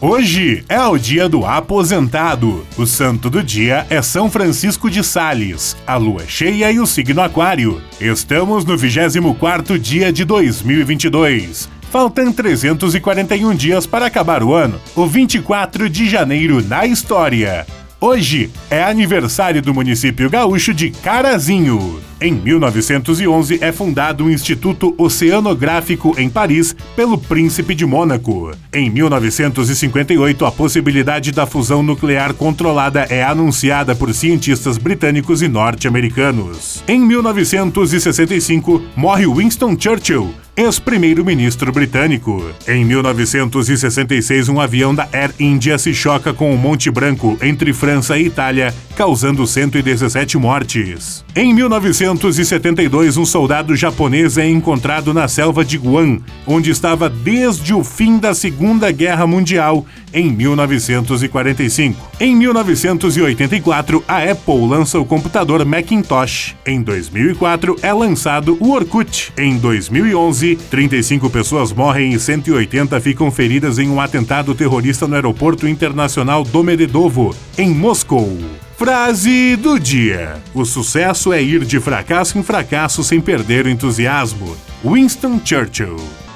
Hoje é o dia do aposentado. O santo do dia é São Francisco de Sales. A lua é cheia e o signo aquário. Estamos no 24º dia de 2022. Faltam 341 dias para acabar o ano. O 24 de janeiro na história. Hoje é aniversário do município gaúcho de Carazinho. Em 1911 é fundado o Instituto Oceanográfico em Paris pelo Príncipe de Mônaco. Em 1958, a possibilidade da fusão nuclear controlada é anunciada por cientistas britânicos e norte-americanos. Em 1965, morre Winston Churchill, ex-primeiro-ministro britânico. Em 1966, um avião da Air India se choca com o Monte Branco entre França e Itália, causando 117 mortes. Em 1972, um soldado japonês é encontrado na selva de Guam, onde estava desde o fim da Segunda Guerra Mundial, em 1945. Em 1984, a Apple lança o computador Macintosh. Em 2004, é lançado o Orkut. Em 2011, 35 pessoas morrem e 180 ficam feridas em um atentado terrorista no aeroporto internacional Domodedovo, em Moscou. Frase do dia: O sucesso é ir de fracasso em fracasso sem perder o entusiasmo. Winston Churchill.